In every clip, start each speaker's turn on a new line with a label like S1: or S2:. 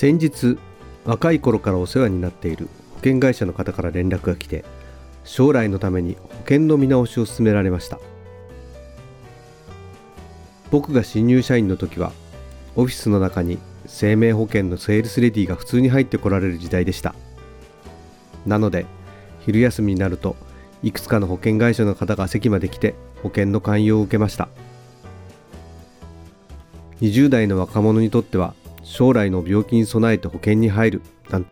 S1: 先日若い頃からお世話になっている保険会社の方から連絡が来て将来のために保険の見直しを勧められました。僕が新入社員の時はオフィスの中に生命保険のセールスレディが普通に入ってこられる時代でした。なので昼休みになるといくつかの保険会社の方が席まで来て保険の勧誘を受けました。20代の若者にとっては将来の病気に備えて保険に入る。なん。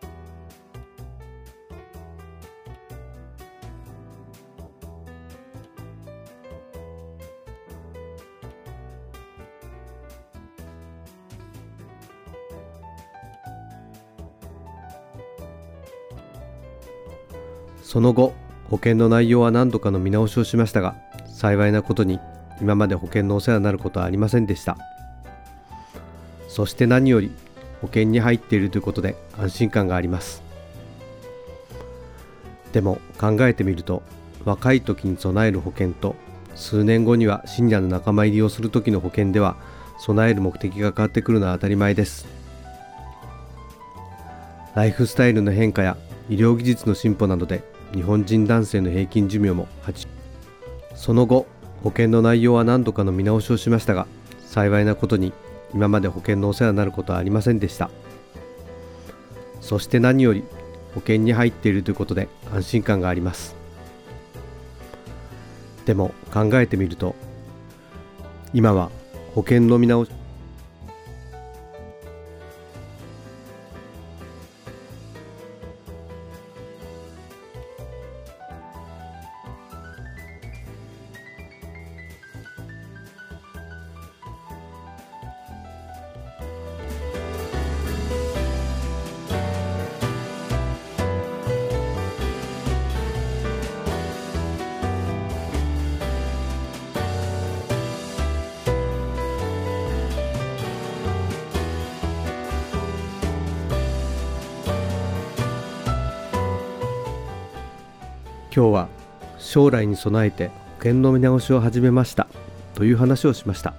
S1: その後保険の内容は何度かの見直しをしましたが幸いなことに今まで保険のお世話になることはありませんでした。そして何より保険に入っているということで安心感があります。でも考えてみると若い時に備える保険と数年後にはシニアの仲間入りをする時の保険では備える目的が変わってくるのは当たり前です。ライフスタイルの変化や医療技術の進歩などで日本人男性の平均寿命も8その後保険の内容は何度かの見直しをしましたが幸いなことに今まで保険のお世話になることはありませんでした。そして何より保険に入っているということで安心感があります。でも考えてみると今は保険の見直し今日は将来に備えて保険の見直しを始めましたという話をしました。